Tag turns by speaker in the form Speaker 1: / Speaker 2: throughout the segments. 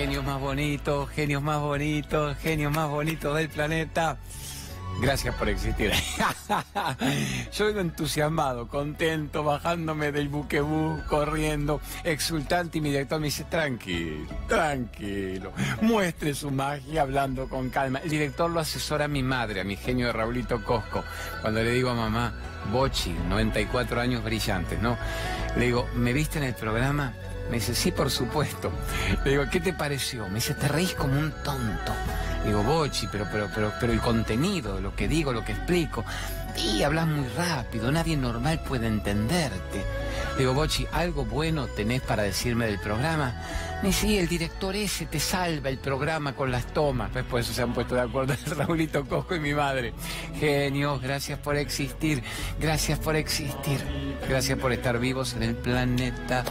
Speaker 1: genios más bonitos, genios más bonitos, genios más bonitos del planeta. Gracias por existir. Yo vengo entusiasmado, contento, bajándome del buquebú, corriendo, exultante y mi director me dice, tranquilo, tranquilo, muestre su magia hablando con calma. El director lo asesora a mi madre, a mi genio de Raulito Cosco, cuando le digo a mamá, Bochi, 94 años brillantes, ¿no? Le digo, ¿me viste en el programa? Me dice, sí, por supuesto. Le digo, ¿qué te pareció? Me dice, te reís como un tonto. Digo, Bochi, pero, pero, pero, pero el contenido, lo que digo, lo que explico. Y hablas muy rápido, nadie normal puede entenderte. Digo, Bochi, ¿algo bueno tenés para decirme del programa? Me dice, el director ese te salva el programa con las tomas. Pues por eso se han puesto de acuerdo Raulito Cosco y mi madre. Genios, gracias por existir, gracias por existir, gracias por estar vivos en el planeta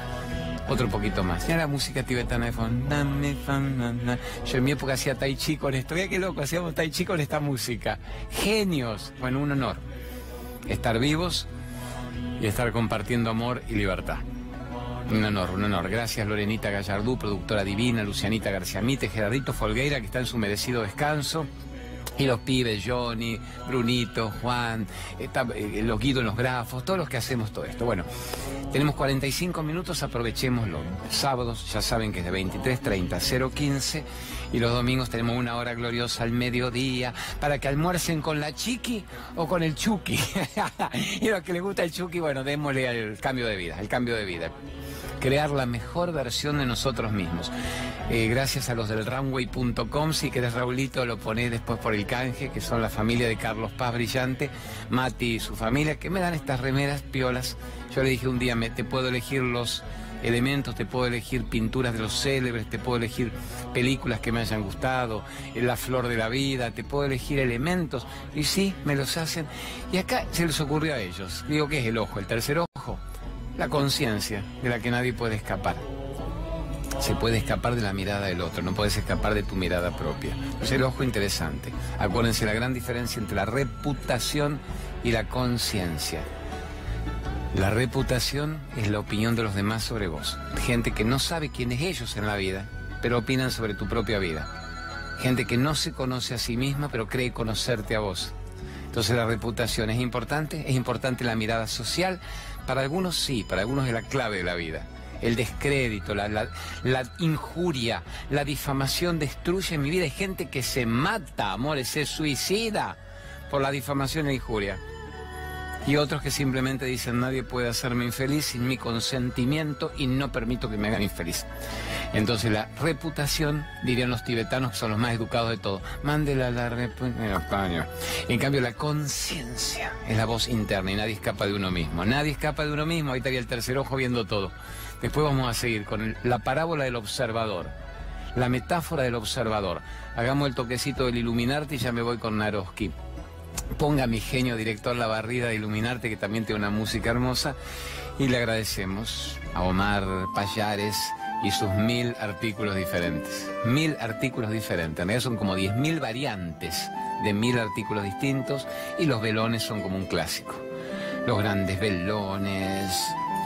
Speaker 1: otro poquito más. Ya la música tibetana de fondo. Yo en mi época hacía tai chi con esto. Mira qué loco, hacíamos tai chi con esta música. Genios. Bueno, un honor. Estar vivos y estar compartiendo amor y libertad. Un honor, un honor. Gracias Lorenita Gallardú, productora divina, Lucianita García Mite, Gerardito Folgueira, que está en su merecido descanso. Y los pibes, Johnny, Brunito, Juan, eh, los guidos, los grafos, todos los que hacemos todo esto. Bueno, tenemos 45 minutos, aprovechémoslo. Sábados, ya saben que es de 23.30 a 0.15 y los domingos tenemos una hora gloriosa al mediodía para que almuercen con la chiqui o con el chuki. y a los que les gusta el chuki, bueno, démosle al cambio de vida, el cambio de vida crear la mejor versión de nosotros mismos. Eh, gracias a los del runway.com, si querés Raulito lo ponés después por el canje, que son la familia de Carlos Paz Brillante, Mati y su familia, que me dan estas remeras piolas. Yo le dije un día, me, te puedo elegir los elementos, te puedo elegir pinturas de los célebres, te puedo elegir películas que me hayan gustado, eh, la flor de la vida, te puedo elegir elementos. Y sí, me los hacen. Y acá se les ocurrió a ellos. Digo, ¿qué es el ojo? ¿El tercer ojo? la conciencia de la que nadie puede escapar. Se puede escapar de la mirada del otro, no puedes escapar de tu mirada propia. Es el ojo interesante. Acuérdense la gran diferencia entre la reputación y la conciencia. La reputación es la opinión de los demás sobre vos. Gente que no sabe quiénes ellos en la vida, pero opinan sobre tu propia vida. Gente que no se conoce a sí misma, pero cree conocerte a vos. Entonces la reputación es importante, es importante la mirada social, para algunos sí, para algunos es la clave de la vida. El descrédito, la, injuria, la difamación destruye mi vida. Hay gente que se mata, amores, se suicida por la difamación e injuria y otros que simplemente dicen nadie puede hacerme infeliz sin mi consentimiento y no permito que me hagan infeliz. Entonces la reputación, dirían los tibetanos que son los más educados de todos, mándela la reputación. En cambio la conciencia es la voz interna y nadie escapa de uno mismo. Nadie escapa de uno mismo, ahí estaría el tercer ojo viendo todo. Después vamos a seguir con la parábola del observador. La metáfora del observador. Hagamos el toquecito del iluminarte y ya me voy con Naroski ponga mi genio director La Barrida de Iluminarte, que también tiene una música hermosa. Y le agradecemos a Omar Payares y sus mil artículos diferentes. Mil artículos diferentes. En son como diez mil variantes de mil artículos distintos y los velones son como un clásico. Los grandes velones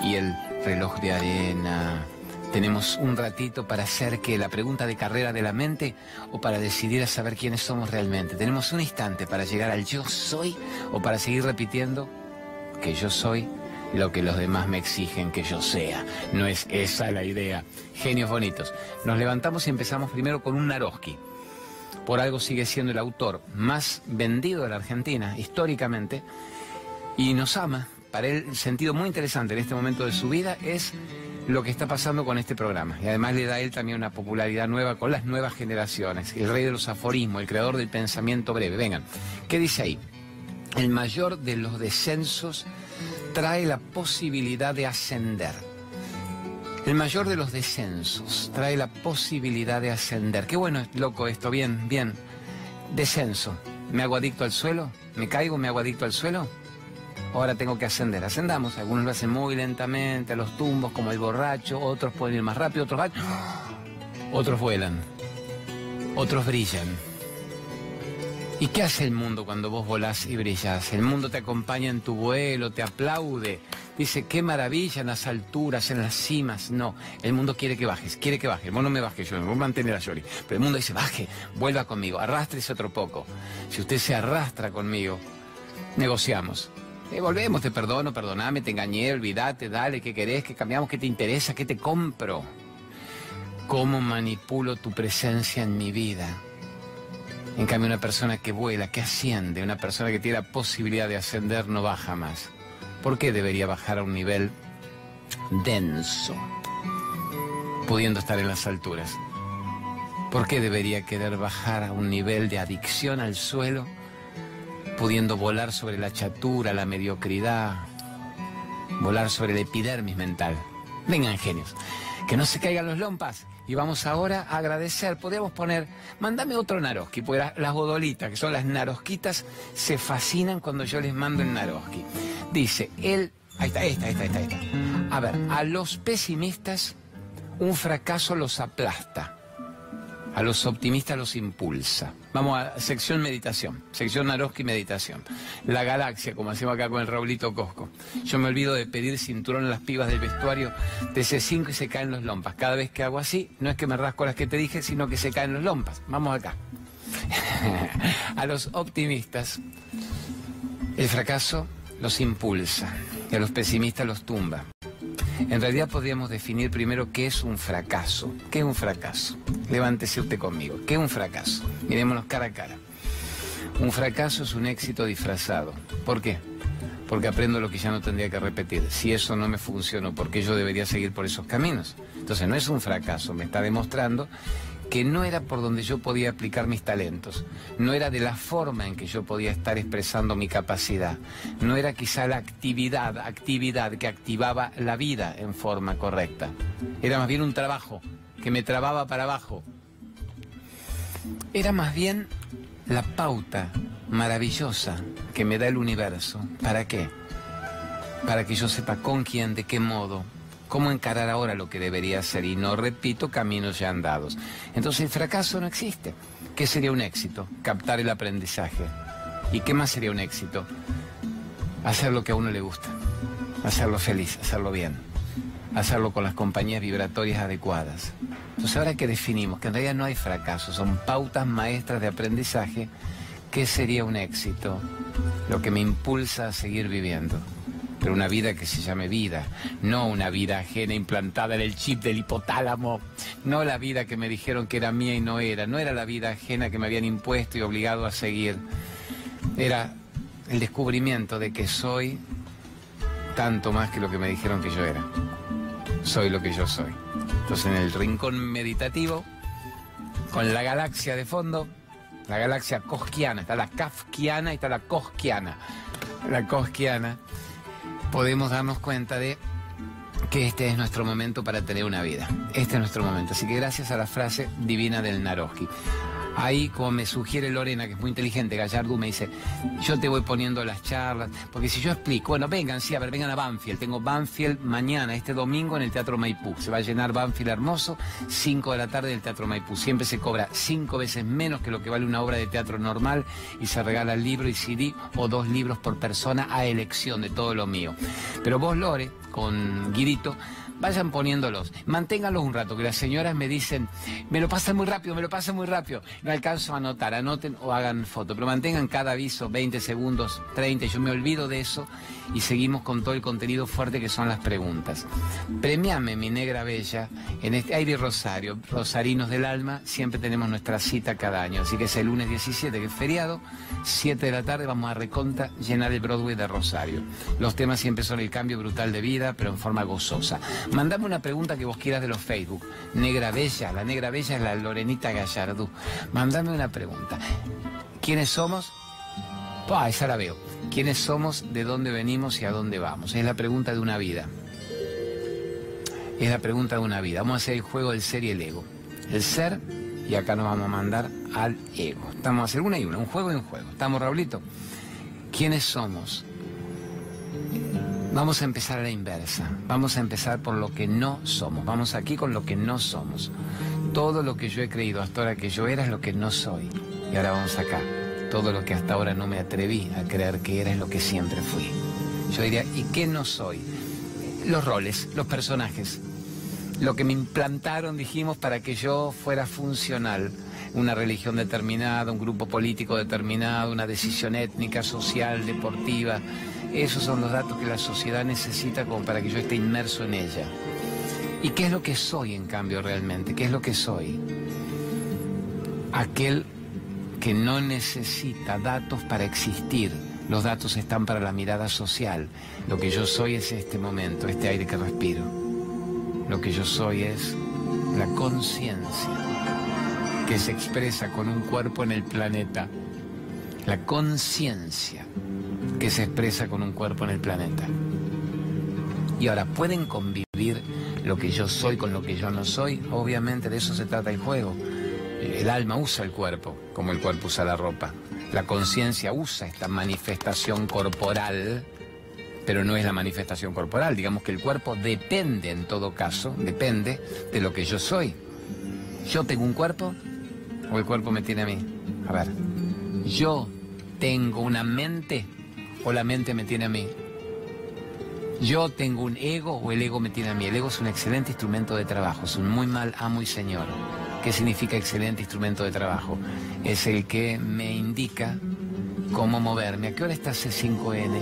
Speaker 1: y el reloj de arena, tenemos un ratito para hacer que la pregunta de carrera de la mente o para decidir a saber quiénes somos realmente. Tenemos un instante para llegar al yo soy o para seguir repitiendo que yo soy lo que los demás me exigen que yo sea. No es esa la idea. Genios bonitos. Nos levantamos y empezamos primero con un Naroski. Por algo sigue siendo el autor más vendido de la Argentina históricamente y nos ama. Para él, sentido muy interesante en este momento de su vida es lo que está pasando con este programa. Y además le da a él también una popularidad nueva con las nuevas generaciones. El rey de los aforismos, el creador del pensamiento breve. Vengan, ¿qué dice ahí? El mayor de los descensos trae la posibilidad de ascender. El mayor de los descensos trae la posibilidad de ascender. Qué bueno, loco esto, bien, bien. Descenso. ¿Me hago adicto al suelo? ¿Me caigo? ¿Me hago adicto al suelo? Ahora tengo que ascender. Ascendamos, algunos lo hacen muy lentamente, a los tumbos, como el borracho, otros pueden ir más rápido, otros van... Otros vuelan, otros brillan. ¿Y qué hace el mundo cuando vos volás y brillas? El mundo te acompaña en tu vuelo, te aplaude, Dice, qué maravilla en las alturas, en las cimas. No, el mundo quiere que bajes, quiere que baje. Vos no me bajes, yo me voy a mantener a Yori. Pero el mundo dice, baje, vuelva conmigo, arrástrese otro poco. Si usted se arrastra conmigo, negociamos. Eh, volvemos, te perdono, perdoname, te engañé, olvídate, dale, ¿qué querés? ¿Qué cambiamos? ¿Qué te interesa? ¿Qué te compro? ¿Cómo manipulo tu presencia en mi vida? En cambio, una persona que vuela, que asciende, una persona que tiene la posibilidad de ascender, no baja más. ¿Por qué debería bajar a un nivel denso, pudiendo estar en las alturas? ¿Por qué debería querer bajar a un nivel de adicción al suelo, pudiendo volar sobre la chatura, la mediocridad, volar sobre el epidermis mental? Vengan, genios, que no se caigan los lompas y vamos ahora a agradecer. Podríamos poner, mándame otro Naroski, porque las godolitas, que son las narosquitas, se fascinan cuando yo les mando el Naroski. Dice, él, ahí está, esta, esta, esta, esta. A ver, a los pesimistas un fracaso los aplasta. A los optimistas los impulsa. Vamos a sección meditación, sección Naroski meditación. La galaxia, como hacemos acá con el Raulito Cosco. Yo me olvido de pedir cinturón a las pibas del vestuario de C5 y se caen los lompas. Cada vez que hago así, no es que me rasco las que te dije, sino que se caen los lompas. Vamos acá. a los optimistas, el fracaso los impulsa y a los pesimistas los tumba. En realidad podríamos definir primero qué es un fracaso. ¿Qué es un fracaso? Levántese usted conmigo. ¿Qué es un fracaso? Mirémonos cara a cara. Un fracaso es un éxito disfrazado. ¿Por qué? Porque aprendo lo que ya no tendría que repetir. Si eso no me funcionó, ¿por qué yo debería seguir por esos caminos? Entonces no es un fracaso, me está demostrando que no era por donde yo podía aplicar mis talentos, no era de la forma en que yo podía estar expresando mi capacidad, no era quizá la actividad, actividad que activaba la vida en forma correcta, era más bien un trabajo que me trababa para abajo, era más bien la pauta maravillosa que me da el universo. ¿Para qué? Para que yo sepa con quién, de qué modo, cómo encarar ahora lo que debería ser y no repito caminos ya andados. Entonces el fracaso no existe. ¿Qué sería un éxito? Captar el aprendizaje. ¿Y qué más sería un éxito? Hacer lo que a uno le gusta, hacerlo feliz, hacerlo bien, hacerlo con las compañías vibratorias adecuadas. Entonces ahora que definimos que en realidad no hay fracaso, son pautas maestras de aprendizaje, ¿qué sería un éxito? Lo que me impulsa a seguir viviendo pero una vida que se llame vida, no una vida ajena implantada en el chip del hipotálamo, no la vida que me dijeron que era mía y no era, no era la vida ajena que me habían impuesto y obligado a seguir, era el descubrimiento de que soy tanto más que lo que me dijeron que yo era, soy lo que yo soy. Entonces en el rincón meditativo, con la galaxia de fondo, la galaxia cosquiana, está la kafkiana y está la cosquiana. La cosquiana podemos darnos cuenta de que este es nuestro momento para tener una vida. Este es nuestro momento. Así que gracias a la frase divina del Naroski. Ahí, como me sugiere Lorena, que es muy inteligente, Gallardo me dice, yo te voy poniendo las charlas, porque si yo explico, bueno, vengan, sí, a ver, vengan a Banfield, tengo Banfield mañana, este domingo en el Teatro Maipú, se va a llenar Banfield hermoso, 5 de la tarde del Teatro Maipú, siempre se cobra cinco veces menos que lo que vale una obra de teatro normal y se regala el libro y CD o dos libros por persona a elección de todo lo mío. Pero vos, Lore, con Guirito, vayan poniéndolos, manténganlos un rato, que las señoras me dicen, me lo pasan muy rápido, me lo pasan muy rápido, no alcanzo a anotar, anoten o hagan foto, pero mantengan cada aviso 20 segundos, 30, yo me olvido de eso y seguimos con todo el contenido fuerte que son las preguntas. Premiame, mi negra bella, en este aire Rosario, Rosarinos del Alma, siempre tenemos nuestra cita cada año, así que es el lunes 17, que es feriado, 7 de la tarde vamos a reconta llenar el Broadway de Rosario. Los temas siempre son el cambio brutal de vida, pero en forma gozosa. Mandame una pregunta que vos quieras de los Facebook. Negra Bella, la Negra Bella es la Lorenita Gallardú. Mandame una pregunta. ¿Quiénes somos? Ah, esa la veo. ¿Quiénes somos, de dónde venimos y a dónde vamos? Es la pregunta de una vida. Es la pregunta de una vida. Vamos a hacer el juego del ser y el ego. El ser, y acá nos vamos a mandar al ego. Estamos a hacer una y una, un juego y un juego. ¿Estamos, Raulito? ¿Quiénes somos? Vamos a empezar a la inversa. Vamos a empezar por lo que no somos. Vamos aquí con lo que no somos. Todo lo que yo he creído hasta ahora que yo era es lo que no soy. Y ahora vamos acá. Todo lo que hasta ahora no me atreví a creer que era es lo que siempre fui. Yo diría, ¿y qué no soy? los roles, los personajes. Lo que me implantaron, dijimos, para que yo fuera funcional. Una religión determinada, un grupo político determinado, una decisión étnica, social, deportiva. Esos son los datos que la sociedad necesita como para que yo esté inmerso en ella. ¿Y qué es lo que soy en cambio realmente? ¿Qué es lo que soy? Aquel que no necesita datos para existir. Los datos están para la mirada social. Lo que yo soy es este momento, este aire que respiro. Lo que yo soy es la conciencia que se expresa con un cuerpo en el planeta. La conciencia que se expresa con un cuerpo en el planeta. Y ahora, ¿pueden convivir lo que yo soy con lo que yo no soy? Obviamente de eso se trata el juego. El alma usa el cuerpo, como el cuerpo usa la ropa. La conciencia usa esta manifestación corporal, pero no es la manifestación corporal. Digamos que el cuerpo depende, en todo caso, depende de lo que yo soy. ¿Yo tengo un cuerpo o el cuerpo me tiene a mí? A ver, ¿yo tengo una mente o la mente me tiene a mí? Yo tengo un ego o el ego me tiene a mí. El ego es un excelente instrumento de trabajo, es un muy mal amo y señor. ¿Qué significa excelente instrumento de trabajo? Es el que me indica cómo moverme. ¿A qué hora está C5N?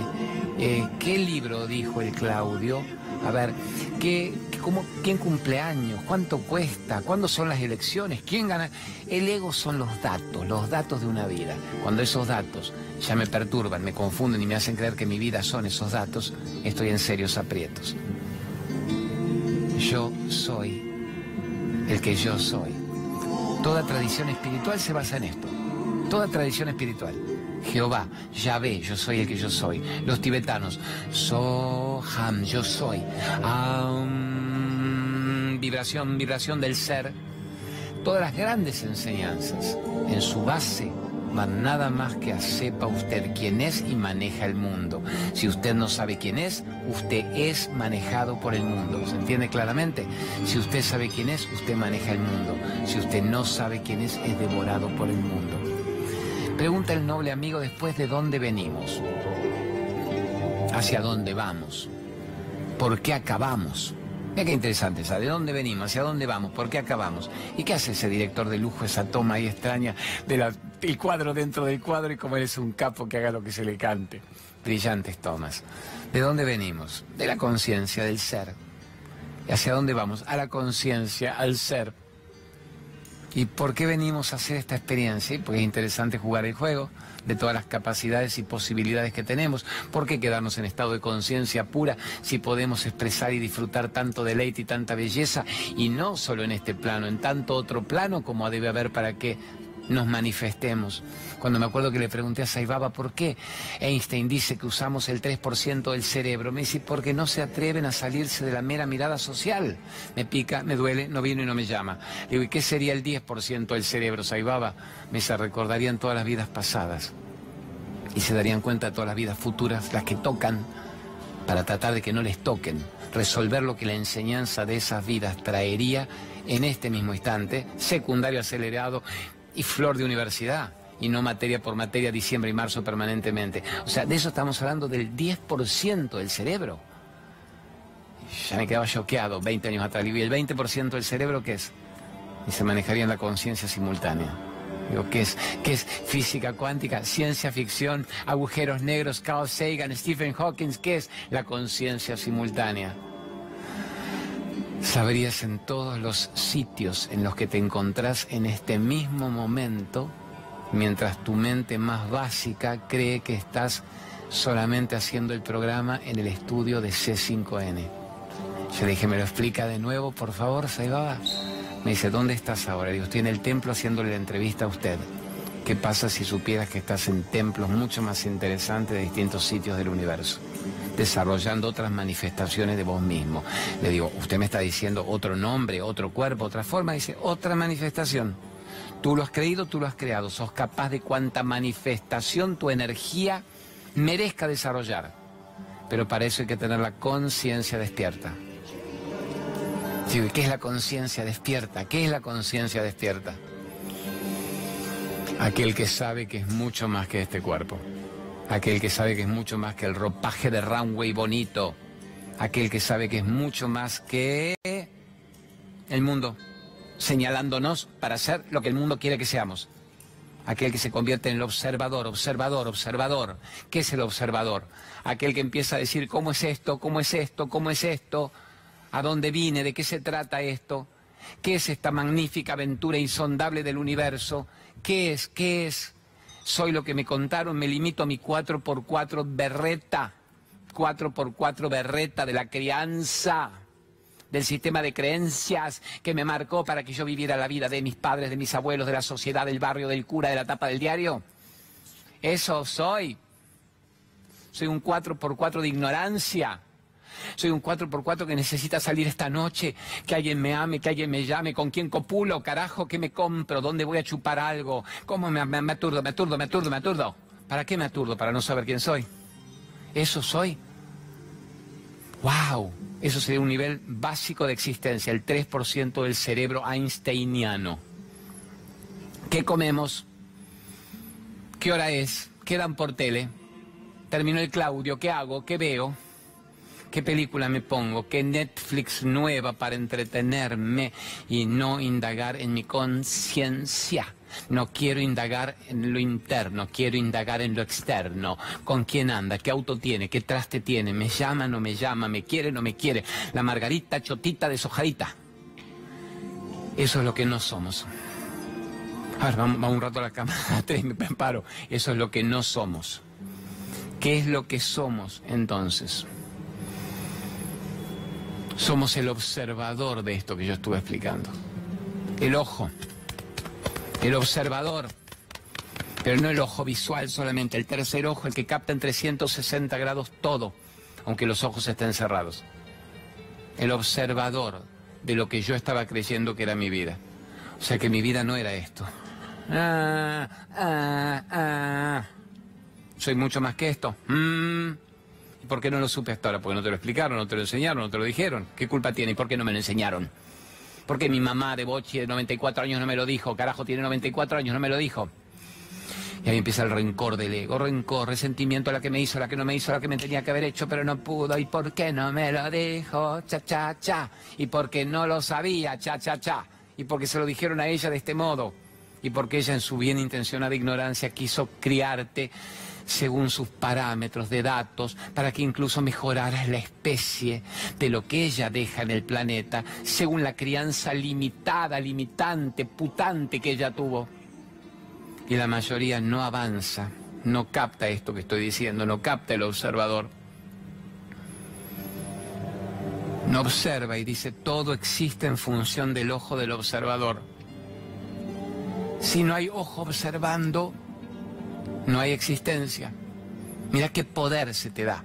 Speaker 1: Eh, ¿Qué libro dijo el Claudio? A ver, ¿qué, cómo, ¿quién cumple años? ¿Cuánto cuesta? ¿Cuándo son las elecciones? ¿Quién gana? El ego son los datos, los datos de una vida. Cuando esos datos ya me perturban, me confunden y me hacen creer que mi vida son esos datos, estoy en serios aprietos. Yo soy el que yo soy. Toda tradición espiritual se basa en esto. Toda tradición espiritual. Jehová, Yahvé, yo soy el que yo soy. Los tibetanos, Soham, yo soy. Vibración, vibración del ser. Todas las grandes enseñanzas en su base van nada más que a sepa usted quién es y maneja el mundo. Si usted no sabe quién es, usted es manejado por el mundo. ¿Se entiende claramente? Si usted sabe quién es, usted maneja el mundo. Si usted no sabe quién es, es devorado por el mundo. Pregunta el noble amigo después de dónde venimos, hacia dónde vamos, por qué acabamos. Mira qué interesante, ¿sabe? ¿De dónde venimos? ¿Hacia dónde vamos? ¿Por qué acabamos? ¿Y qué hace ese director de lujo, esa toma ahí extraña del cuadro dentro del cuadro y como eres un capo que haga lo que se le cante? Brillantes tomas. ¿De dónde venimos? De la conciencia, del ser. ¿Y hacia dónde vamos? A la conciencia, al ser. ¿Y por qué venimos a hacer esta experiencia? Porque es interesante jugar el juego de todas las capacidades y posibilidades que tenemos. ¿Por qué quedarnos en estado de conciencia pura si podemos expresar y disfrutar tanto deleite y tanta belleza? Y no solo en este plano, en tanto otro plano como debe haber para que nos manifestemos. Cuando me acuerdo que le pregunté a Saibaba por qué Einstein dice que usamos el 3% del cerebro, me dice porque no se atreven a salirse de la mera mirada social. Me pica, me duele, no vino y no me llama. Le digo, ¿y qué sería el 10% del cerebro, Saibaba? Me se recordarían todas las vidas pasadas y se darían cuenta de todas las vidas futuras, las que tocan, para tratar de que no les toquen, resolver lo que la enseñanza de esas vidas traería en este mismo instante, secundario acelerado, y flor de universidad y no materia por materia, diciembre y marzo permanentemente. O sea, de eso estamos hablando del 10% del cerebro. Ya me quedaba choqueado 20 años atrás. ¿Y el 20% del cerebro qué es? Y se manejaría en la conciencia simultánea. Digo, ¿qué es? ¿Qué es física cuántica, ciencia ficción, agujeros negros, Carl Sagan, Stephen Hawking? ¿Qué es la conciencia simultánea? Sabrías en todos los sitios en los que te encontrás en este mismo momento, mientras tu mente más básica cree que estás solamente haciendo el programa en el estudio de C5N. Yo dije, ¿me lo explica de nuevo, por favor, Saibaba? Me dice, ¿dónde estás ahora? Digo, estoy en el templo haciéndole la entrevista a usted. ¿Qué pasa si supieras que estás en templos mucho más interesantes de distintos sitios del universo? Desarrollando otras manifestaciones de vos mismo. Le digo, usted me está diciendo otro nombre, otro cuerpo, otra forma, dice, otra manifestación. Tú lo has creído, tú lo has creado, sos capaz de cuanta manifestación tu energía merezca desarrollar. Pero para eso hay que tener la conciencia despierta. ¿Qué es la conciencia despierta? ¿Qué es la conciencia despierta? Aquel que sabe que es mucho más que este cuerpo aquel que sabe que es mucho más que el ropaje de runway bonito, aquel que sabe que es mucho más que el mundo, señalándonos para ser lo que el mundo quiere que seamos. Aquel que se convierte en el observador, observador, observador. ¿Qué es el observador? Aquel que empieza a decir, ¿cómo es esto? ¿Cómo es esto? ¿Cómo es esto? ¿A dónde vine? ¿De qué se trata esto? ¿Qué es esta magnífica aventura insondable del universo? ¿Qué es? ¿Qué es? Soy lo que me contaron, me limito a mi 4x4 berreta. 4x4 berreta de la crianza, del sistema de creencias que me marcó para que yo viviera la vida de mis padres, de mis abuelos, de la sociedad, del barrio, del cura, de la tapa del diario. Eso soy. Soy un 4x4 de ignorancia. Soy un 4x4 que necesita salir esta noche, que alguien me ame, que alguien me llame, con quién copulo, carajo, qué me compro, dónde voy a chupar algo, cómo me, me aturdo, me aturdo, me aturdo, me aturdo. ¿Para qué me aturdo? Para no saber quién soy. Eso soy. ¡Wow! Eso sería un nivel básico de existencia, el 3% del cerebro einsteiniano. ¿Qué comemos? ¿Qué hora es? ¿Qué dan por tele? Terminó el Claudio, ¿qué hago? ¿Qué veo? ¿Qué película me pongo? ¿Qué Netflix nueva para entretenerme y no indagar en mi conciencia? No quiero indagar en lo interno, quiero indagar en lo externo. ¿Con quién anda? ¿Qué auto tiene? ¿Qué traste tiene? ¿Me llama? ¿No me llama? ¿Me quiere? ¿No me quiere? La margarita chotita deshojadita. Eso es lo que no somos. A ver, vamos, un rato a la cama, y me paro. Eso es lo que no somos. ¿Qué es lo que somos entonces? Somos el observador de esto que yo estuve explicando. El ojo el observador, pero no el ojo visual solamente, el tercer ojo, el que capta en 360 grados todo, aunque los ojos estén cerrados. El observador de lo que yo estaba creyendo que era mi vida. O sea que mi vida no era esto. Ah, ah, ah. Soy mucho más que esto. Mm. ¿Y por qué no lo supe hasta ahora? Porque no te lo explicaron, no te lo enseñaron, no te lo dijeron. ¿Qué culpa tiene? ¿Y por qué no me lo enseñaron? Porque mi mamá de Bochi de 94 años no me lo dijo. Carajo, tiene 94 años, no me lo dijo. Y ahí empieza el rencor del ego, rencor, resentimiento a la que me hizo, a la que no me hizo, a la que me tenía que haber hecho, pero no pudo. ¿Y por qué no me lo dijo? Cha, cha, cha. Y porque no lo sabía, cha, cha, cha. Y porque se lo dijeron a ella de este modo. Y porque ella en su bien intencionada ignorancia quiso criarte según sus parámetros de datos para que incluso mejorara la especie de lo que ella deja en el planeta, según la crianza limitada, limitante, putante que ella tuvo. Y la mayoría no avanza, no capta esto que estoy diciendo, no capta el observador. No observa y dice, todo existe en función del ojo del observador. Si no hay ojo observando, no hay existencia. Mira qué poder se te da.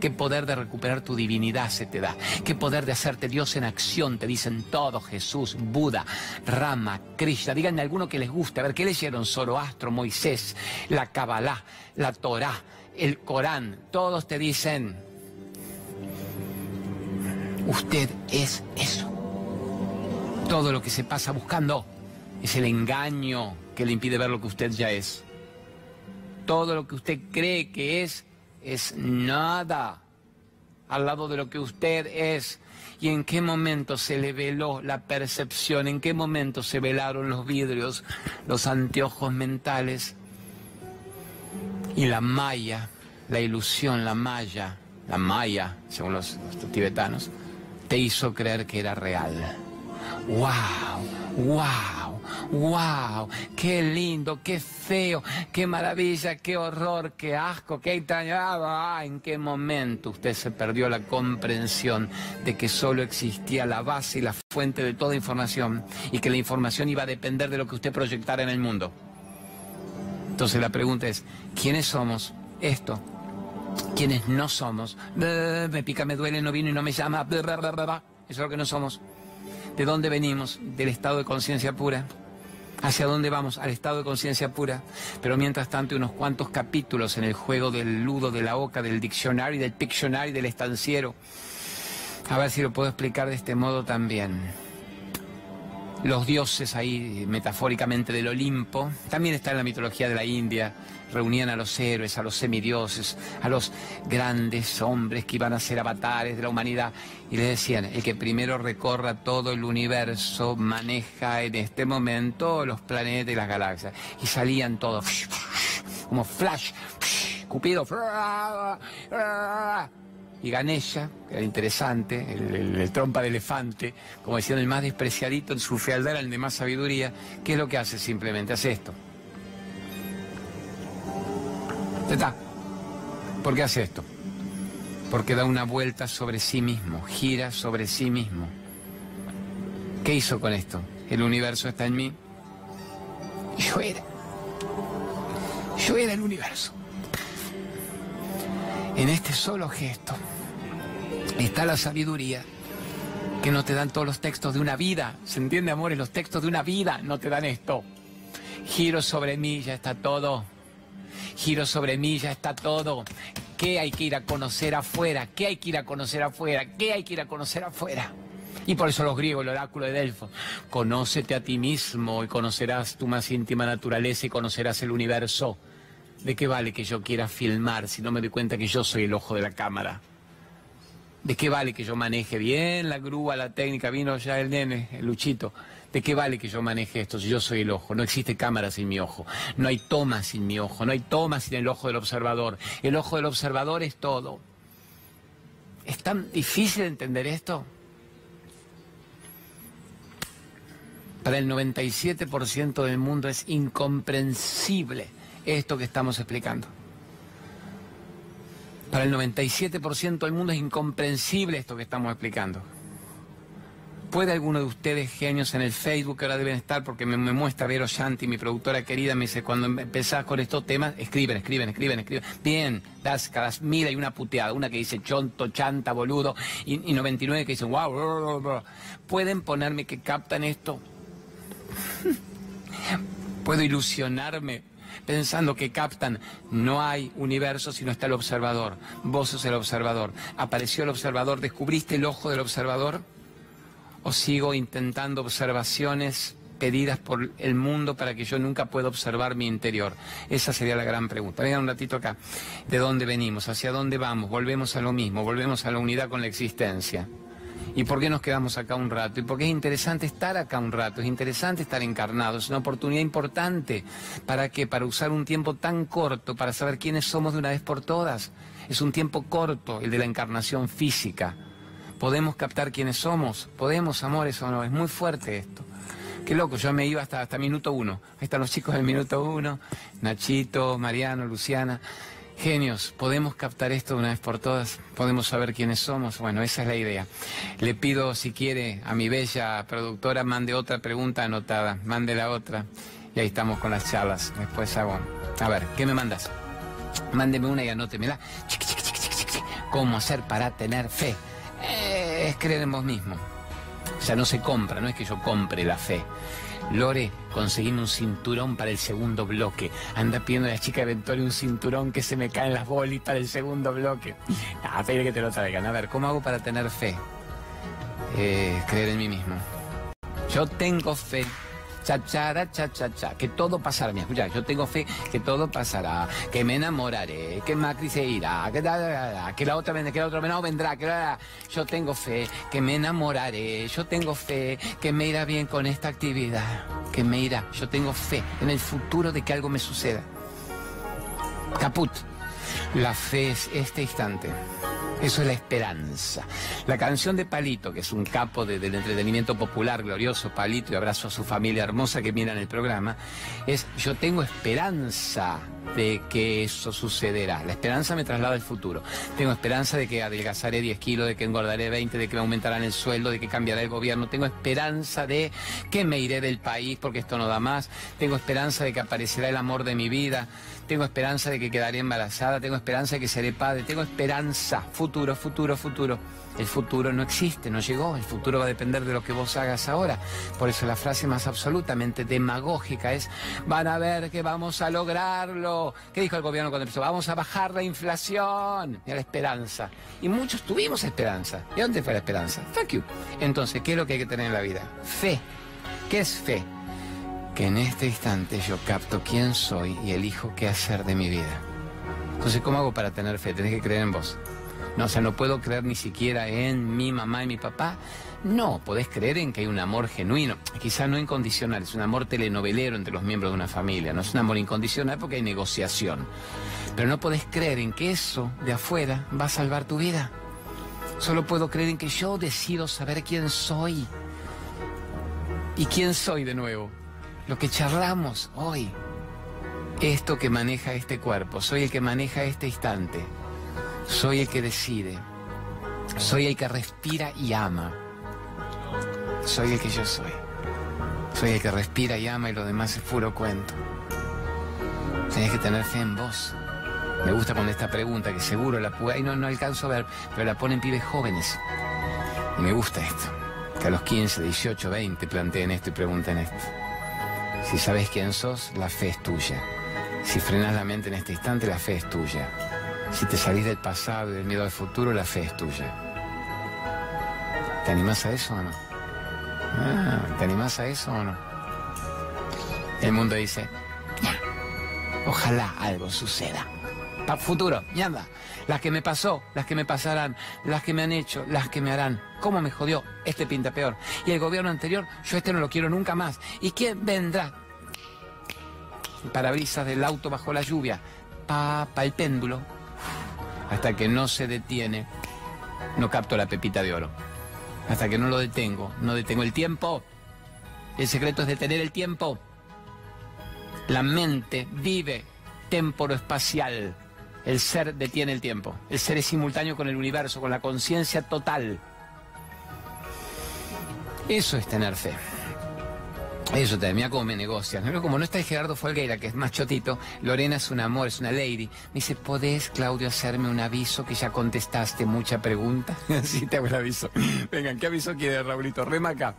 Speaker 1: Qué poder de recuperar tu divinidad se te da. Qué poder de hacerte Dios en acción, te dicen todos, Jesús, Buda, Rama, Krishna. Díganme alguno que les guste. A ver, ¿qué leyeron? Zoroastro, Moisés, la Kabbalah, la Torah, el Corán. Todos te dicen, usted es eso. Todo lo que se pasa buscando es el engaño que le impide ver lo que usted ya es todo lo que usted cree que es, es nada al lado de lo que usted es. ¿Y en qué momento se le veló la percepción? ¿En qué momento se velaron los vidrios, los anteojos mentales? Y la maya, la ilusión, la maya, la maya, según los, los tibetanos, te hizo creer que era real. ¡Wow! ¡Wow! ¡Wow! ¡Qué lindo! ¡Qué feo! ¡Qué maravilla! ¡Qué horror! ¡Qué asco! ¡Qué extrañado! Ah, ¿En qué momento usted se perdió la comprensión de que solo existía la base y la fuente de toda información y que la información iba a depender de lo que usted proyectara en el mundo? Entonces la pregunta es, ¿quiénes somos? Esto. ¿Quiénes no somos? Me pica, me duele, no vino y no me llama. Eso es lo que no somos. ¿De dónde venimos? Del estado de conciencia pura. ¿Hacia dónde vamos? Al estado de conciencia pura. Pero mientras tanto, unos cuantos capítulos en el juego del ludo, de la oca, del diccionario, del piccionario, del estanciero. A ver si lo puedo explicar de este modo también. Los dioses ahí metafóricamente del Olimpo. También está en la mitología de la India. Reunían a los héroes, a los semidioses, a los grandes hombres que iban a ser avatares de la humanidad. Y les decían, el que primero recorra todo el universo maneja en este momento los planetas y las galaxias. Y salían todos, como flash, Cupido, y Ganesha, que era interesante, el, trompa de elefante, como decían, el más despreciadito, en su fealdad era el de más sabiduría, ¿qué es lo que hace simplemente? Hace esto. está. ¿Por qué hace esto? Porque da una vuelta sobre sí mismo, gira sobre sí mismo. ¿Qué hizo con esto? El universo está en mí. Yo era. Yo era el universo. En este solo gesto está la sabiduría que no te dan todos los textos de una vida. ¿Se entiende, amores? Los textos de una vida no te dan esto. Giro sobre mí, ya está todo. Giro sobre mí, ya está todo. ¿Qué hay que ir a conocer afuera? ¿Qué hay que ir a conocer afuera? ¿Qué hay que ir a conocer afuera? Y por eso los griegos, el oráculo de Delfos, conócete a ti mismo y conocerás tu más íntima naturaleza y conocerás el universo. ¿De qué vale que yo quiera filmar si no me doy cuenta que yo soy el ojo de la cámara? ¿De qué vale que yo maneje bien la grúa, la técnica? Vino ya el nene, el Luchito. ¿De qué vale que yo maneje esto si yo soy el ojo? No existe cámara sin mi ojo. No hay toma sin mi ojo. No hay toma sin el ojo del observador. El ojo del observador es todo. ¿Es tan difícil entender esto? Para el 97% del mundo es incomprensible esto que estamos explicando. Para el 97% del mundo es incomprensible esto que estamos explicando. ¿Puede alguno de ustedes, genios en el Facebook, que ahora deben estar, porque me, muestra Vero Shanti, mi productora querida, me dice, cuando empezás con estos temas, escriben, escriben, escriben, escriben. Bien, das cada mil hay una puteada, una que dice chonto, chanta, boludo, y, y 99 que dicen, wow, ¿pueden ponerme que captan esto? ¿Puedo ilusionarme pensando que captan, no hay universo sino está el observador. Vos sos el observador. Apareció el observador, descubriste el ojo del observador. ¿O sigo intentando observaciones pedidas por el mundo para que yo nunca pueda observar mi interior? Esa sería la gran pregunta. Vengan un ratito acá. ¿De dónde venimos? ¿Hacia dónde vamos? Volvemos a lo mismo, volvemos a la unidad con la existencia. ¿Y por qué nos quedamos acá un rato? Y porque es interesante estar acá un rato, es interesante estar encarnados, es una oportunidad importante. ¿Para qué? Para usar un tiempo tan corto para saber quiénes somos de una vez por todas. Es un tiempo corto el de la encarnación física. ¿Podemos captar quiénes somos? ¿Podemos, amores, o no? Es muy fuerte esto. Qué loco, yo me iba hasta, hasta minuto uno. Ahí están los chicos del minuto uno, Nachito, Mariano, Luciana. Genios, ¿podemos captar esto de una vez por todas? ¿Podemos saber quiénes somos? Bueno, esa es la idea. Le pido, si quiere, a mi bella productora, mande otra pregunta anotada, mande la otra. Y ahí estamos con las charlas. Después hago. A ver, ¿qué me mandas? Mándeme una y anótemela. ¿Cómo hacer para tener fe? Eh, es creer en vos mismo. O sea, no se compra, no es que yo compre la fe. Lore, conseguime un cinturón para el segundo bloque. Anda pidiendo a la chica de un cinturón que se me caen las bolitas para el segundo bloque. Ah, pedir que te lo traigan. A ver, ¿cómo hago para tener fe? Eh, creer en mí mismo. Yo tengo fe cha, cha, cha, cha, cha, que todo pasará. Mira, escucha, yo tengo fe que todo pasará, que me enamoraré, que Macri se irá, que, que la otra vendrá, que la otra no vendrá, que yo tengo fe que me enamoraré, yo tengo fe que me irá bien con esta actividad, que me irá, yo tengo fe en el futuro de que algo me suceda. Caput. La fe es este instante. Eso es la esperanza. La canción de Palito, que es un capo del entretenimiento popular, glorioso Palito, y abrazo a su familia hermosa que mira en el programa, es Yo tengo esperanza de que eso sucederá. La esperanza me traslada al futuro. Tengo esperanza de que adelgazaré 10 kilos, de que engordaré 20, de que me aumentarán el sueldo, de que cambiará el gobierno. Tengo esperanza de que me iré del país porque esto no da más. Tengo esperanza de que aparecerá el amor de mi vida. Tengo esperanza de que quedaré embarazada. Tengo esperanza de que seré padre. Tengo esperanza. Futuro, futuro, futuro. El futuro no existe, no llegó. El futuro va a depender de lo que vos hagas ahora. Por eso la frase más absolutamente demagógica es, van a ver que vamos a lograrlo. ¿Qué dijo el gobierno cuando empezó? Vamos a bajar la inflación. Y la esperanza. Y muchos tuvimos esperanza. ¿Y dónde fue la esperanza? Fuck you. Entonces, ¿qué es lo que hay que tener en la vida? Fe. ¿Qué es fe? Que en este instante yo capto quién soy y elijo qué hacer de mi vida. Entonces, ¿cómo hago para tener fe? Tenés que creer en vos. No, o sea, no puedo creer ni siquiera en mi mamá y mi papá. No, podés creer en que hay un amor genuino, quizá no incondicional, es un amor telenovelero entre los miembros de una familia, no es un amor incondicional porque hay negociación. Pero no podés creer en que eso de afuera va a salvar tu vida. Solo puedo creer en que yo decido saber quién soy. ¿Y quién soy de nuevo? Lo que charlamos hoy. Esto que maneja este cuerpo, soy el que maneja este instante. Soy el que decide. Soy el que respira y ama. Soy el que yo soy. Soy el que respira y ama y lo demás es puro cuento. Tienes que tener fe en vos. Me gusta con esta pregunta que seguro la pude, no, no alcanzo a ver, pero la ponen pibes jóvenes. Y me gusta esto. Que a los 15, 18, 20 planteen esto y pregunten esto. Si sabes quién sos, la fe es tuya. Si frenas la mente en este instante, la fe es tuya. Si te salís del pasado y del miedo al futuro, la fe es tuya. ¿Te animás a eso o no? Ah, ¿Te animás a eso o no? El mundo dice, ojalá algo suceda. Para futuro, anda. Las que me pasó, las que me pasarán, las que me han hecho, las que me harán. ¿Cómo me jodió? Este pinta peor. Y el gobierno anterior, yo este no lo quiero nunca más. ¿Y quién vendrá? Parabrisas del auto bajo la lluvia. Pa, pa el péndulo. Hasta que no se detiene, no capto la pepita de oro. Hasta que no lo detengo, no detengo el tiempo. El secreto es detener el tiempo. La mente vive temporo espacial. El ser detiene el tiempo. El ser es simultáneo con el universo, con la conciencia total. Eso es tener fe. Eso te mira cómo me negocian. Como no está Gerardo Folgueira, que es más chotito, Lorena es un amor, es una lady. Me dice, ¿podés, Claudio, hacerme un aviso que ya contestaste mucha pregunta? sí, te hago el aviso. Vengan, ¿qué aviso quiere Raulito? Remaca,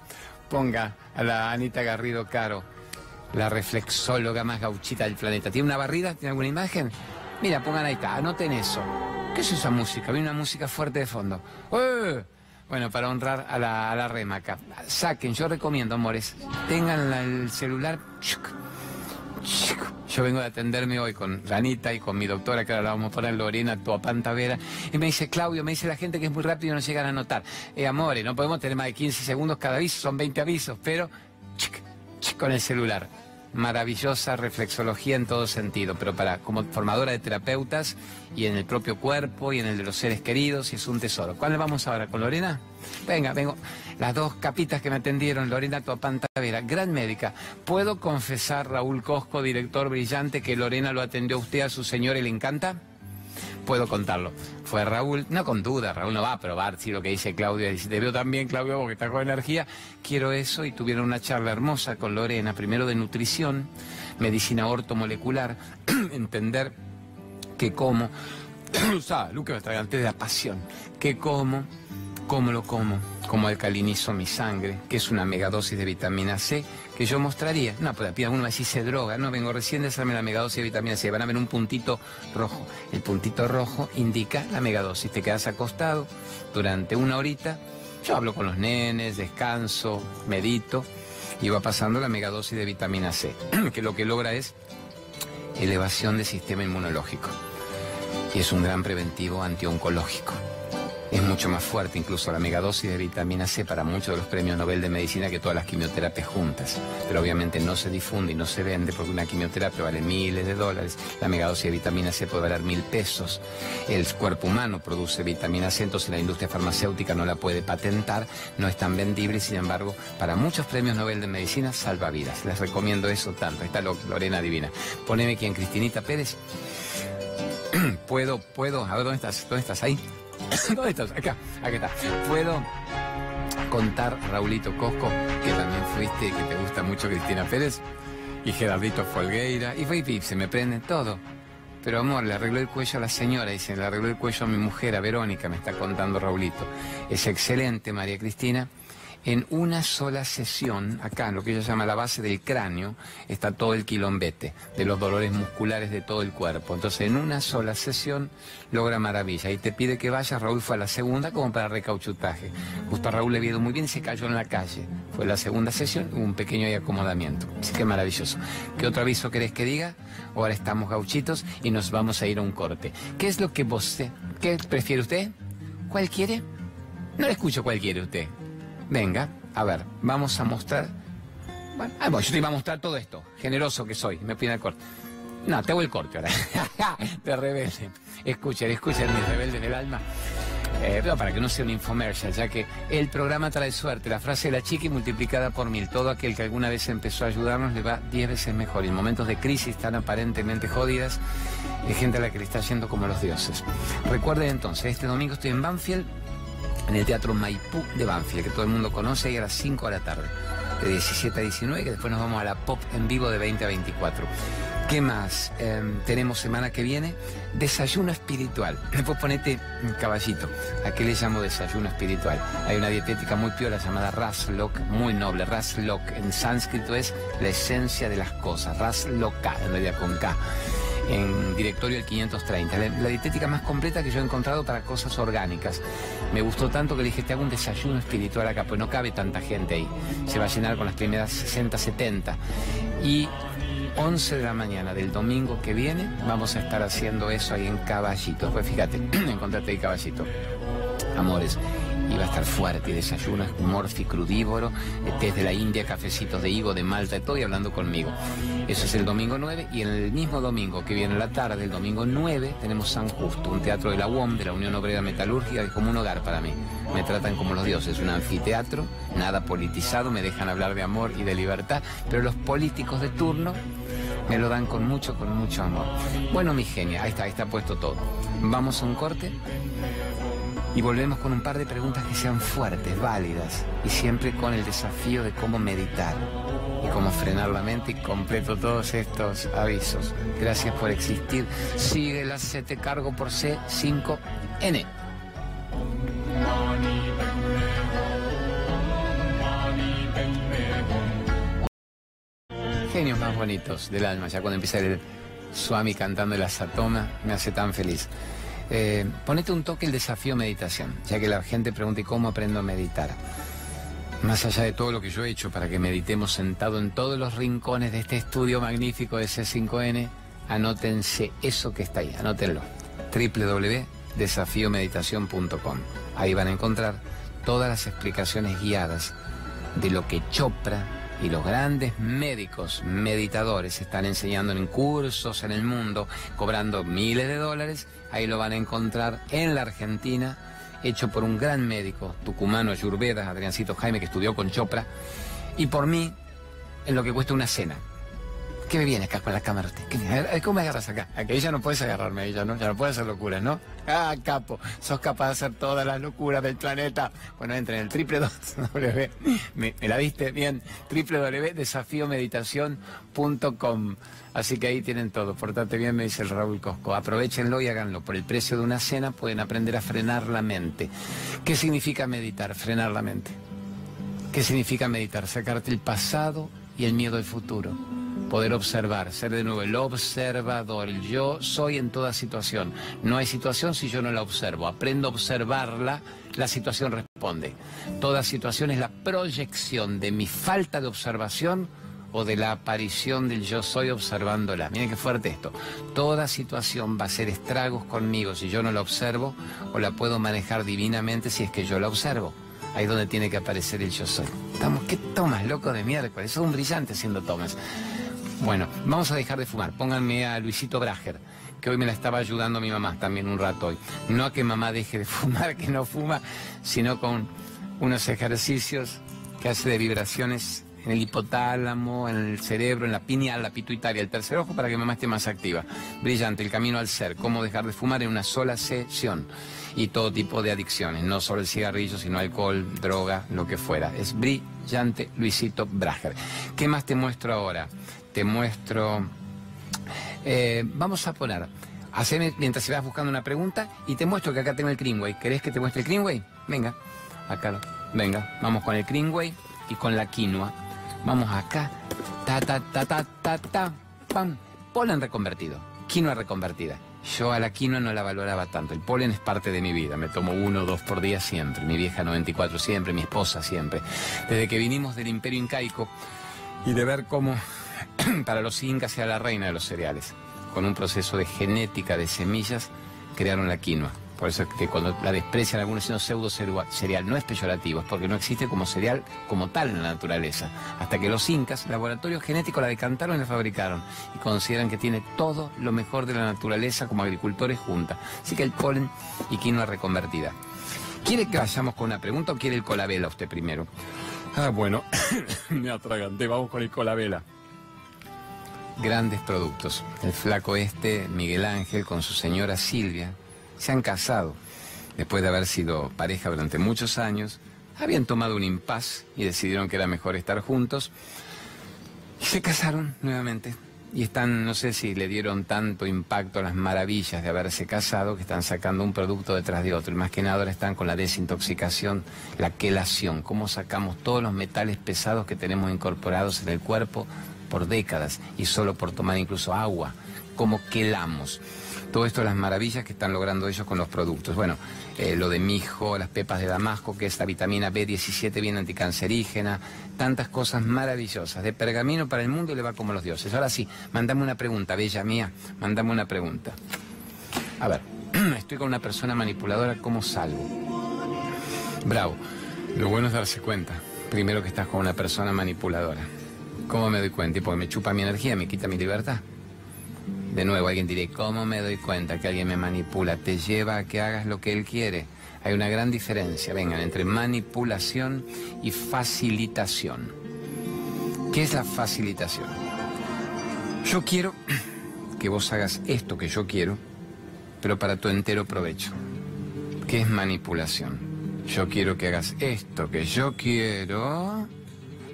Speaker 1: ponga a la Anita Garrido Caro, la reflexóloga más gauchita del planeta. ¿Tiene una barrida? ¿Tiene alguna imagen? Mira, pongan ahí está, anoten eso. ¿Qué es esa música? Viene una música fuerte de fondo. ¡Eh! Bueno, para honrar a la, a la remaca. Saquen, yo recomiendo, amores, tengan el celular. Yo vengo de atenderme hoy con Ranita y con mi doctora, que ahora la vamos a poner Lorena Tuapantavera. Y me dice, Claudio, me dice la gente que es muy rápido y no llegan a anotar. Eh, amores, no podemos tener más de 15 segundos cada aviso, son 20 avisos, pero con el celular maravillosa reflexología en todo sentido, pero para como formadora de terapeutas y en el propio cuerpo y en el de los seres queridos y es un tesoro. ¿Cuál vamos ahora con Lorena? Venga, vengo. Las dos capitas que me atendieron, Lorena Tuapantavera, gran médica. ¿Puedo confesar, Raúl Cosco, director brillante, que Lorena lo atendió a usted, a su señor y le encanta? Puedo contarlo. Fue Raúl, no con duda, Raúl no va a probar si lo que dice Claudia, dice, te veo también, Claudio, porque estás con energía, quiero eso, y tuvieron una charla hermosa con Lorena, primero de nutrición, medicina ortomolecular, entender que como, que me antes de la pasión, que como, cómo lo como, cómo alcalinizo mi sangre, que es una megadosis de vitamina C, que yo mostraría. No, pues pida uno así se droga, no, vengo recién de hacerme la megadosis de vitamina C, van a ver un puntito rojo. El puntito rojo indica la megadosis, te quedas acostado durante una horita, yo hablo con los nenes, descanso, medito, y va pasando la megadosis de vitamina C, que lo que logra es elevación del sistema inmunológico. Y es un gran preventivo antioncológico es mucho más fuerte, incluso la megadosis de vitamina C para muchos de los premios Nobel de Medicina que todas las quimioterapias juntas. Pero obviamente no se difunde y no se vende porque una quimioterapia vale miles de dólares, la megadosis de vitamina C puede valer mil pesos. El cuerpo humano produce vitamina C, entonces la industria farmacéutica no la puede patentar, no es tan vendible sin embargo para muchos premios Nobel de Medicina salva vidas. Les recomiendo eso tanto. Está Lorena Divina. Poneme quien, Cristinita Pérez. puedo, puedo, a ver, ¿dónde estás? ¿Dónde estás? Ahí. ¿Dónde estás? Acá, acá está. ¿Puedo contar, Raulito Cosco, que también fuiste, que te gusta mucho Cristina Pérez? Y Gerardito Folgueira. Y fue y se me prende todo. Pero amor, le arregló el cuello a la señora, dice, le arregló el cuello a mi mujer, a Verónica, me está contando Raulito. Es excelente, María Cristina. En una sola sesión, acá en lo que ella llama la base del cráneo, está todo el quilombete de los dolores musculares de todo el cuerpo. Entonces, en una sola sesión logra maravilla. Y te pide que vayas, Raúl fue a la segunda como para recauchutaje. Justo a Raúl le vio muy bien se cayó en la calle. Fue la segunda sesión, un pequeño acomodamiento. Así que maravilloso. ¿Qué otro aviso querés que diga? Ahora estamos gauchitos y nos vamos a ir a un corte. ¿Qué es lo que vos, qué prefiere usted? ¿Cuál quiere? No le escucho cuál quiere usted. Venga, a ver, vamos a mostrar. Bueno, yo te iba a mostrar todo esto. Generoso que soy. Me pide el corte. No, te hago el corte ahora. de rebelde. Escuchen, escuchen mis rebeldes del alma. Eh, pero para que no sea un infomercial, ya que el programa trae suerte. La frase de la chica y multiplicada por mil. Todo aquel que alguna vez empezó a ayudarnos le va diez veces mejor. Y en momentos de crisis tan aparentemente jodidas, hay gente a la que le está yendo como los dioses. Recuerden entonces, este domingo estoy en Banfield en el Teatro Maipú de Banfield, que todo el mundo conoce, y a las 5 de la tarde, de 17 a 19, que después nos vamos a la pop en vivo de 20 a 24. ¿Qué más em, tenemos semana que viene? Desayuno espiritual. Después ponete un caballito. ¿A qué le llamo desayuno espiritual? Hay una dietética muy piola llamada Raslok, muy noble. Raslok en sánscrito es la esencia de las cosas. Rasloka, en realidad con K en directorio del 530. La, dietética más completa que yo he encontrado para cosas orgánicas. Me gustó tanto que dije, te hago un desayuno espiritual acá, pues no cabe tanta gente ahí. Se va a llenar con las primeras 60, 70. Y 11 de la mañana del domingo que viene vamos a estar haciendo eso ahí en Caballito. Pues fíjate, encontrate ahí Caballito. Amores, Iba a estar fuerte, desayuno, morfi crudívoro, té de la India, cafecitos de higo, de Malta, todo y hablando conmigo. Eso es el domingo 9 y en el mismo domingo que viene la tarde, el domingo 9, tenemos San Justo, un teatro de la UOM, de la Unión Obrera Metalúrgica, es como un hogar para mí. Me tratan como los dioses, un anfiteatro, nada politizado, me dejan hablar de amor y de libertad, pero los políticos de turno me lo dan con mucho, con mucho amor. Bueno, mi genia, ahí está, ahí está puesto todo. Vamos a un corte y volvemos con un par de preguntas que sean fuertes, válidas y siempre con el desafío de cómo meditar y cómo frenar la mente y completo todos estos avisos. Gracias por existir. Sigue la C, te cargo por C5N. Genios más bonitos del alma, ya cuando empieza el Swami cantando la Satoma, me hace tan feliz. Eh, ponete un toque el desafío meditación, ya que la gente pregunta, ¿y cómo aprendo a meditar? Más allá de todo lo que yo he hecho para que meditemos sentado en todos los rincones de este estudio magnífico de C5N, anótense eso que está ahí, anótenlo. www.desafiomeditación.com. Ahí van a encontrar todas las explicaciones guiadas de lo que Chopra y los grandes médicos meditadores están enseñando en cursos en el mundo, cobrando miles de dólares, ahí lo van a encontrar en la Argentina, hecho por un gran médico tucumano, Ayurveda, Adriancito Jaime, que estudió con Chopra, y por mí, en lo que cuesta una cena. ¿Qué me viene acá con la cámara usted? ¿Cómo me agarras acá? Aquí ya no puedes agarrarme, ella, ¿no? Ya no puedes hacer locuras, ¿no? Ah, capo, sos capaz de hacer todas las locuras del planeta. Bueno, entra en el triple w, me, la viste bien, www.desafiomeditación.com. Así que ahí tienen todo. Portate bien, me dice el Raúl Cosco. Aprovechenlo y háganlo. Por el precio de una cena pueden aprender a frenar la mente. ¿Qué significa meditar? Frenar la mente. ¿Qué significa meditar? Sacarte el pasado y el miedo al futuro poder observar, ser de nuevo el observador. Yo soy en toda situación. No hay situación si yo no la observo. Aprendo a observarla, la situación responde. Toda situación es la proyección de mi falta de observación o de la aparición del yo soy observándola. Miren qué fuerte esto. Toda situación va a ser estragos conmigo si yo no la observo o la puedo manejar divinamente si es que yo la observo. Ahí es donde tiene que aparecer el yo soy. Estamos, ¿qué tomas, loco de miércoles? Es un brillante haciendo tomas. Bueno, vamos a dejar de fumar. Pónganme a Luisito Brager, que hoy me la estaba ayudando mi mamá también un rato hoy. No a que mamá deje de fumar, que no fuma, sino con unos ejercicios que hace de vibraciones en el hipotálamo, en el cerebro, en la pineal, la pituitaria, el tercer ojo para que mamá esté más activa. Brillante, el camino al ser, cómo dejar de fumar en una sola sesión y todo tipo de adicciones, no solo el cigarrillo, sino alcohol, droga, lo que fuera. Es brillante Luisito Brager. ¿Qué más te muestro ahora? Te muestro. Eh, vamos a poner, haceme mientras se vas buscando una pregunta y te muestro que acá tengo el Greenway. ¿Querés que te muestre el Greenway? Venga, acá. Venga, vamos con el Greenway y con la quinoa. Vamos acá. Ta, ta, ta, ta, ta, ta. Pam. Polen reconvertido. Quinoa reconvertida. Yo a la quinoa no la valoraba tanto. El polen es parte de mi vida. Me tomo uno o dos por día siempre. Mi vieja 94 siempre, mi esposa siempre. Desde que vinimos del imperio incaico y de ver cómo para los incas era la reina de los cereales. Con un proceso de genética de semillas crearon la quinoa. Por eso es que cuando la desprecian algunos diciendo pseudo cereal, no es peyorativo, es porque no existe como cereal como tal en la naturaleza. Hasta que los incas, laboratorios genéticos, la decantaron y la fabricaron. Y consideran que tiene todo lo mejor de la naturaleza como agricultores junta. Así que el polen y quinoa reconvertida. ¿Quiere que vayamos con una pregunta o quiere el colabela usted primero? Ah, bueno, me atraganté, vamos con el colabela grandes productos. El flaco este, Miguel Ángel, con su señora Silvia, se han casado. Después de haber sido pareja durante muchos años, habían tomado un impas y decidieron que era mejor estar juntos. Y se casaron nuevamente. Y están, no sé si le dieron tanto impacto a las maravillas de haberse casado, que están sacando un producto detrás de otro. Y más que nada ahora están con la desintoxicación, la quelación, cómo sacamos todos los metales pesados que tenemos incorporados en el cuerpo por décadas y solo por tomar incluso agua, cómo quelamos. Todo esto las maravillas que están logrando ellos con los productos. Bueno, eh, lo de mijo, las pepas de damasco, que es la vitamina B17 bien anticancerígena, tantas cosas maravillosas. De pergamino para el mundo le va como los dioses. Ahora sí, mandame una pregunta, bella mía, mandame una pregunta. A ver, estoy con una persona manipuladora, ¿cómo salgo? Bravo. Lo bueno es darse cuenta, primero que estás con una persona manipuladora. ¿Cómo me doy cuenta? Porque me chupa mi energía, me quita mi libertad. De nuevo, alguien dirá, ¿cómo me doy cuenta que alguien me manipula? Te lleva a que hagas lo que él quiere. Hay una gran diferencia, vengan, entre manipulación y facilitación. ¿Qué es la facilitación? Yo quiero que vos hagas esto que yo quiero, pero para tu entero provecho. ¿Qué es manipulación? Yo quiero que hagas esto que yo quiero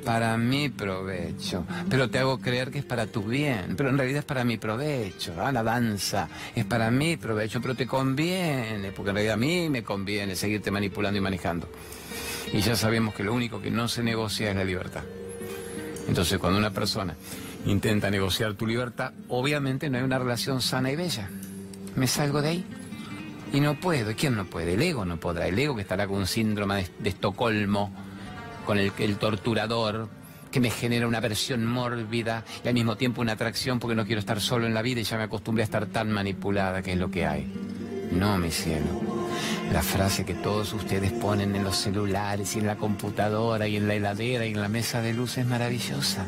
Speaker 1: para mi provecho. Pero te hago creer que es para tu bien, pero en realidad es para mi provecho. Ah, la danza es para mi provecho, pero te conviene, porque en realidad a mí me conviene seguirte manipulando y manejando. Y ya sabemos que lo único que no se negocia es la libertad. Entonces, cuando una persona intenta negociar tu libertad, obviamente no hay una relación sana y bella. Me salgo de ahí. Y no puedo. ¿Y quién no puede? El ego no podrá. El ego que estará con un síndrome de, de Estocolmo con el, el torturador, que me genera una versión mórbida y al mismo tiempo una atracción porque no quiero estar solo en la vida y ya me acostumbré a estar tan manipulada, que es lo que hay. No, mi cielo. La frase que todos ustedes ponen en los celulares y en la computadora y en la heladera y en la mesa de luz es maravillosa.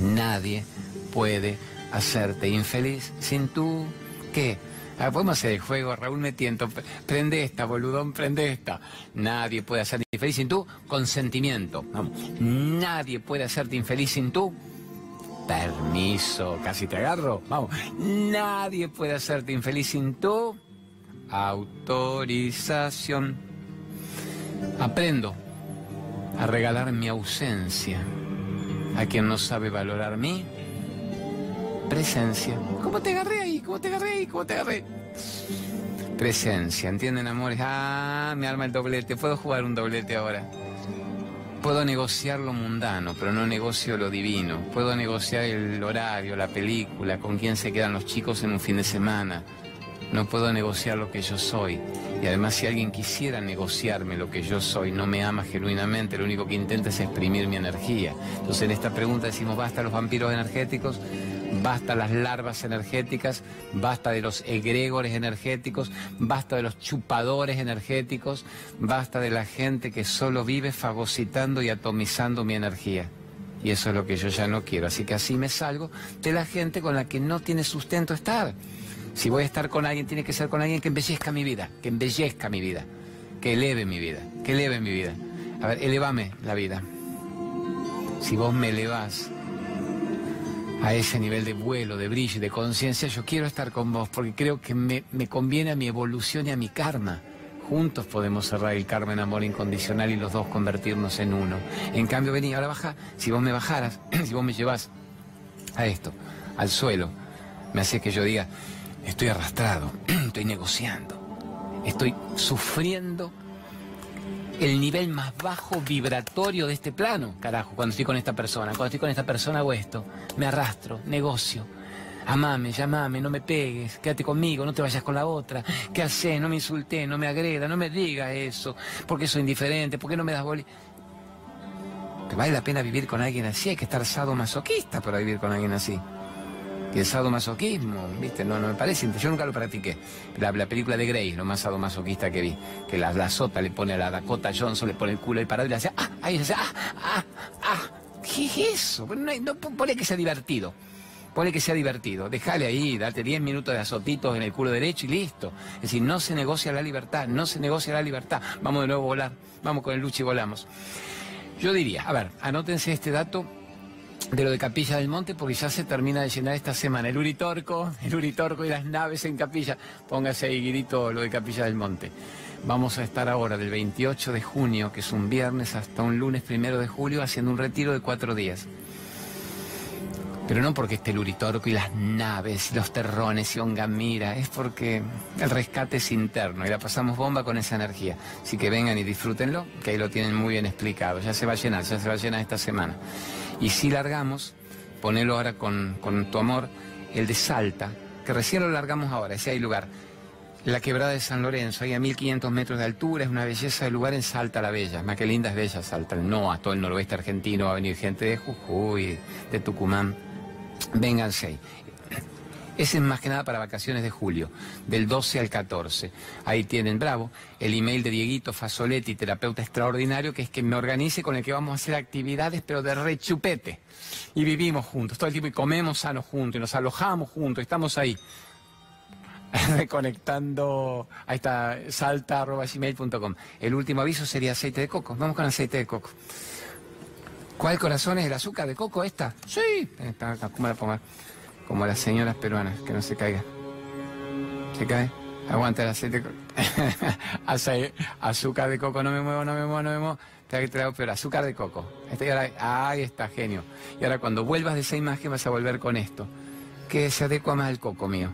Speaker 1: Nadie puede hacerte infeliz sin tú, ¿qué? Ah, podemos hacer el juego, Raúl me tiento. Prende esta, boludón, prende esta. Nadie puede hacerte infeliz sin tu consentimiento. Nadie puede hacerte infeliz sin tu permiso. Casi te agarro. Vamos. Nadie puede hacerte infeliz sin tu autorización. Aprendo a regalar mi ausencia a quien no sabe valorar mi presencia. ¿Cómo te agarré ahí? ¿Cómo te agarré ahí? ¿Cómo te agarré? Presencia, ¿entienden, amores? Ah, me arma el doblete. Puedo jugar un doblete ahora. Puedo negociar lo mundano, pero no negocio lo divino. Puedo negociar el horario, la película, con quién se quedan los chicos en un fin de semana. No puedo negociar lo que yo soy. Y además si alguien quisiera negociarme lo que yo soy, no me ama genuinamente, lo único que intenta es exprimir mi energía. Entonces en esta pregunta decimos, basta los vampiros energéticos, Basta las larvas energéticas, basta de los egregores energéticos, basta de los chupadores energéticos, basta de la gente que solo vive fagocitando y atomizando mi energía. Y eso es lo que yo ya no quiero. Así que así me salgo de la gente con la que no tiene sustento estar. Si voy a estar con alguien, tiene que ser con alguien que embellezca mi vida, que embellezca mi vida, que eleve mi vida, que eleve mi vida. A ver, elevame la vida. Si vos me elevás, a ese nivel de vuelo, de brillo de conciencia, yo quiero estar con vos porque creo que me, conviene a mi evolución y a mi karma. Juntos podemos cerrar el karma en amor incondicional y los dos convertirnos en uno. En cambio, vení, ahora baja, si vos me bajaras, si vos me llevas a esto, al suelo, me hace que yo diga, estoy arrastrado, estoy negociando, estoy sufriendo el nivel más bajo vibratorio de este plano, carajo, cuando estoy con esta persona. Cuando estoy con esta persona hago esto, me arrastro, negocio. Amame, llamame, no me pegues, quédate conmigo, no te vayas con la otra. ¿Qué haces? No me insulté, no me agreda, no me diga eso, porque soy indiferente, porque no me das boli. ¿Te vale la pena vivir con alguien así? Hay que estar sadomasoquista para vivir con alguien así. Y el sadomasoquismo, ¿viste? No, no me parece. Yo nunca lo practiqué. La, la película de Grey, lo más sadomasoquista que vi. Que la, la sota le pone a la Dakota Johnson, le pone el culo y parado y le hace, ah, ahí se hace, ah, ah, ah. ¿Qué es eso? No, no, pone que sea divertido. Pone que sea divertido. Déjale ahí, date 10 minutos de azotitos en el culo derecho y listo. Es decir, no se negocia la libertad, no se negocia la libertad. Vamos de nuevo a volar. Vamos con el lucha y volamos. Yo diría, a ver, anótense este dato de lo de Capilla del Monte porque ya se termina de llenar esta semana. El Uritorco, el Uritorco y las naves en Capilla. Póngase ahí, grito, lo de Capilla del Monte. Vamos a estar ahora del 28 de junio, que es un viernes, hasta un lunes primero de julio, haciendo un retiro de cuatro días. Pero no porque esté el Uritorco y las naves, los terrones y Ongamira, es porque el rescate es interno y la pasamos bomba con esa energía. Así que vengan y disfrútenlo, que ahí lo tienen muy bien explicado. Ya se va a llenar, ya se va a llenar esta semana. Y si largamos, ponelo ahora con, tu amor, el de Salta, que recién lo largamos ahora, ese hay lugar. La quebrada de San Lorenzo, ahí a 1500 metros de altura, es una belleza de lugar en Salta la Bella. Más que linda es bella Salta. No, a todo el noroeste argentino va a venir gente de Jujuy, de Tucumán. Vénganse. Ese es más que nada para vacaciones de julio, del 12 al 14. Ahí tienen, bravo, el email de Dieguito Fasoletti, terapeuta extraordinario, que es que me organice con el que vamos a hacer actividades, pero de rechupete. Y vivimos juntos, todo el tiempo, y comemos sanos juntos, y nos alojamos juntos, estamos ahí. Reconectando, ahí está, salta.gmail.com. El último aviso sería aceite de coco. Vamos con aceite de coco. ¿Cuál corazón es el azúcar de coco esta? Sí. ¿Cómo la pongo? Como las señoras peruanas, que no se caiga. ¿Se cae? Aguanta el aceite. azúcar de coco, no me muevo, no me muevo, no me muevo. Te que traer pero azúcar de coco. Este, ahí está, genio. Y ahora cuando vuelvas de esa imagen vas a volver con esto. Que se adecua más al coco mío.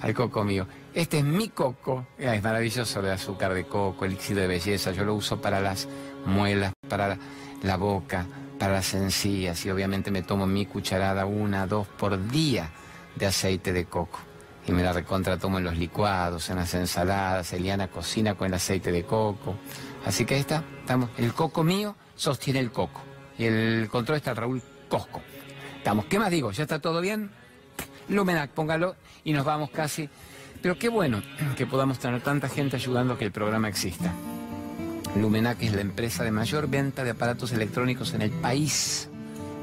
Speaker 1: Al coco mío. Este es mi coco. Es maravilloso el azúcar de coco, el elixir de belleza. Yo lo uso para las muelas, para la boca, para las encías y obviamente me tomo mi cucharada una, dos por día de aceite de coco. Y me la recontra tomo en los licuados, en las ensaladas. Eliana cocina con el aceite de coco. Así que ahí está, estamos. El coco mío sostiene el coco. Y el control está Raúl Cosco. Estamos. ¿Qué más digo? ¿Ya está todo bien? Lumenac, póngalo y nos vamos casi. Pero qué bueno que podamos tener tanta gente ayudando a que el programa exista. Lumenac es la empresa de mayor venta de aparatos electrónicos en el país.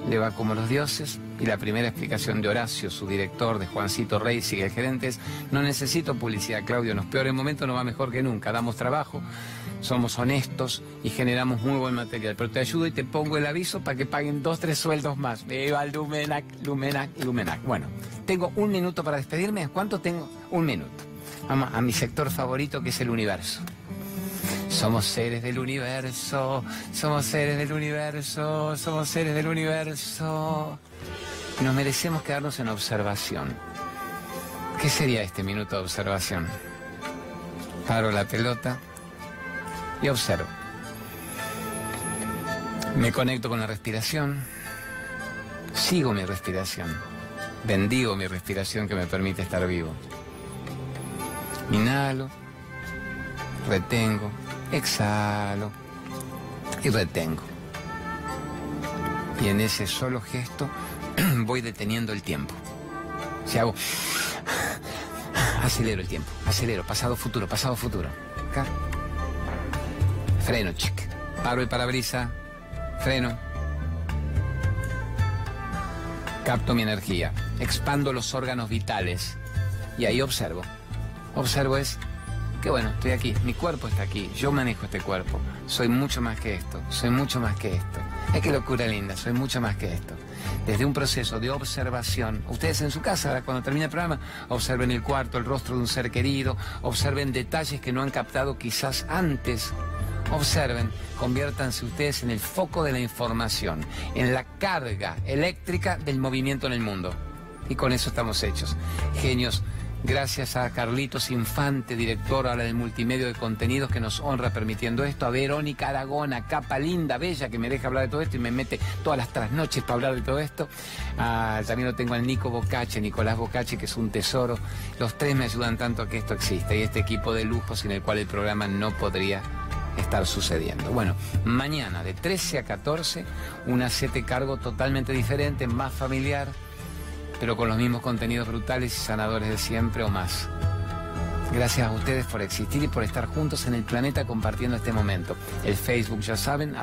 Speaker 1: Le va como los dioses. Y la primera explicación de Horacio, su director, de Juancito Rey, sigue el gerente, es, no necesito publicidad, Claudio, en los peores momentos no va mejor que nunca. Damos trabajo, somos honestos y generamos muy buen material. Pero te ayudo y te pongo el aviso para que paguen dos, tres sueldos más. Viva Lumenac, Lumenac, Lumenac. Bueno, tengo un minuto para despedirme. ¿Cuánto tengo? Un minuto. Vamos a mi sector favorito, que es el universo. Somos seres del universo, somos seres del universo, somos seres del universo. Nos merecemos quedarnos en observación. ¿Qué sería este minuto de observación? Paro la pelota y observo. Me conecto con la respiración, sigo mi respiración, bendigo mi respiración que me permite estar vivo. Inhalo, retengo, exhalo y retengo. Y en ese solo gesto voy deteniendo el tiempo. Si hago, acelero el tiempo, acelero, pasado, futuro, pasado, futuro. Freno, chic. Paro el parabrisa, freno. Capto mi energía, expando los órganos vitales y ahí observo. Observo es que bueno, estoy aquí, mi cuerpo está aquí, yo manejo este cuerpo, soy mucho más que esto, soy mucho más que esto. Es que locura linda, soy mucho más que esto. Desde un proceso de observación, ustedes en su casa, cuando termine el programa, observen el cuarto, el rostro de un ser querido, observen detalles que no han captado quizás antes. Observen, conviértanse ustedes en el foco de la información, en la carga eléctrica del movimiento en el mundo. Y con eso estamos hechos. Genios Gracias a Carlitos Infante, director ahora del multimedio de contenidos que nos honra permitiendo esto. A Verónica Aragona, capa linda, bella, que me deja hablar de todo esto y me mete todas las trasnoches para hablar de todo esto. Ah, también lo tengo al Nico Bocache, Nicolás Bocache, que es un tesoro. Los tres me ayudan tanto a que esto exista y este equipo de lujo sin el cual el programa no podría estar sucediendo. Bueno, mañana de 13 a 14, una sete cargo totalmente diferente, más familiar pero con los mismos contenidos brutales y sanadores de siempre o más. Gracias a ustedes por existir y por estar juntos en el planeta compartiendo este momento. El Facebook, ya saben,